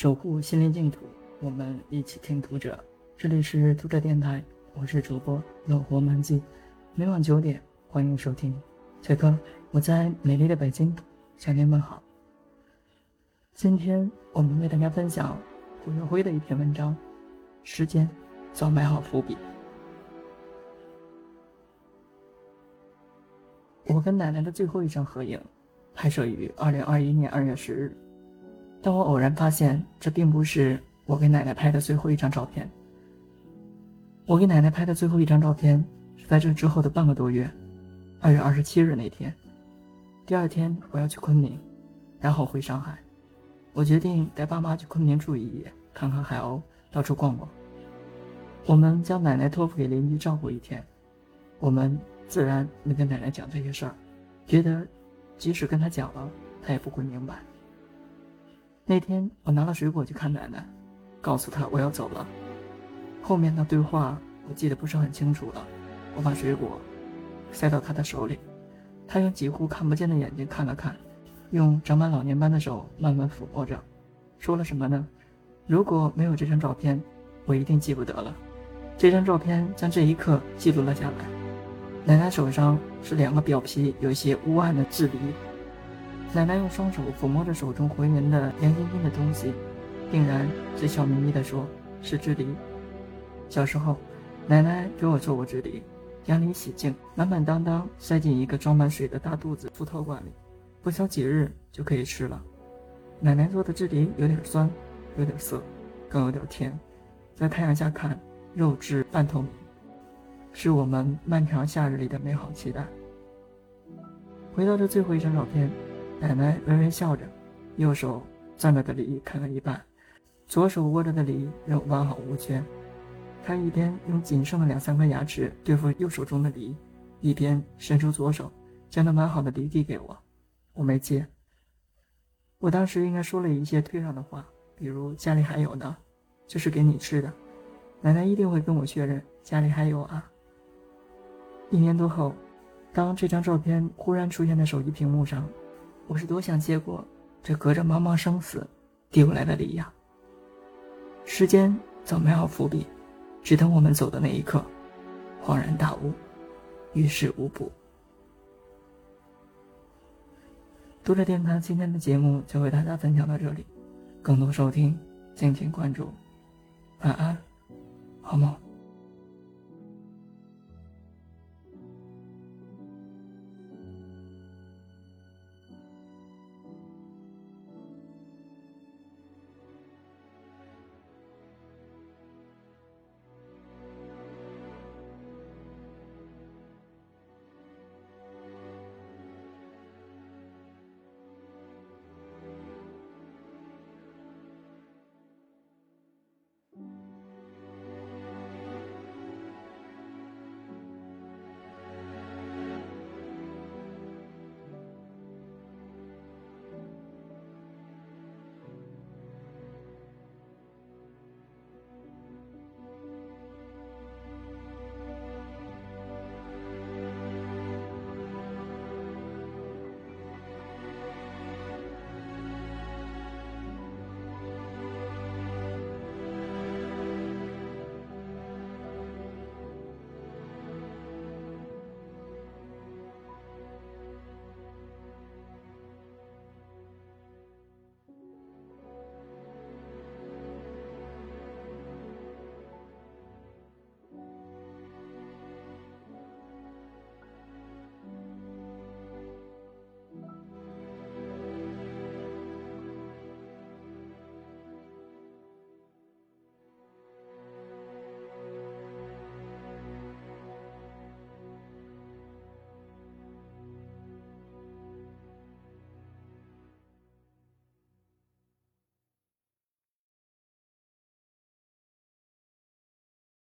守护心灵净土，我们一起听读者。这里是读者电台，我是主播乐活漫记，每晚九点欢迎收听。此刻我在美丽的北京向您问好。今天我们为大家分享胡月辉的一篇文章，《时间早埋好伏笔》。我跟奶奶的最后一张合影，拍摄于二零二一年二月十日。但我偶然发现，这并不是我给奶奶拍的最后一张照片。我给奶奶拍的最后一张照片是在这之后的半个多月，二月二十七日那天。第二天我要去昆明，然后回上海。我决定带爸妈去昆明住一夜，看看海鸥，到处逛逛。我们将奶奶托付给邻居照顾一天。我们自然没跟奶奶讲这些事儿，觉得即使跟她讲了，她也不会明白。那天我拿了水果去看奶奶，告诉她我要走了。后面的对话我记得不是很清楚了。我把水果塞到她的手里，她用几乎看不见的眼睛看了看，用长满老年斑的手慢慢抚摸着，说了什么呢？如果没有这张照片，我一定记不得了。这张照片将这一刻记录了下来。奶奶手上是两个表皮有一些乌暗的痣梨。奶奶用双手抚摸着手中浑圆的亮晶晶的东西，定然嘴笑眯眯地说：“是智梨。”小时候，奶奶给我做过智梨，将梨洗净，满满当当塞进一个装满水的大肚子副陶罐里，不消几日就可以吃了。奶奶做的智梨有点酸，有点涩，更有点甜，在太阳下看，肉质半透明，是我们漫长夏日里的美好期待。回到这最后一张照片。奶奶微微笑着，右手攥着的梨啃了一半，左手握着的梨仍完好无缺。她一边用仅剩的两三颗牙齿对付右手中的梨，一边伸出左手将那完好的梨递给我。我没接。我当时应该说了一些退让的话，比如家里还有呢，这是给你吃的。奶奶一定会跟我确认家里还有啊。一年多后，当这张照片忽然出现在手机屏幕上。我是多想接过这隔着茫茫生死递过来的礼呀！时间早埋好伏笔，只等我们走的那一刻，恍然大悟，于事无补。读者电台今天的节目就为大家分享到这里，更多收听敬请关注。晚安，好梦。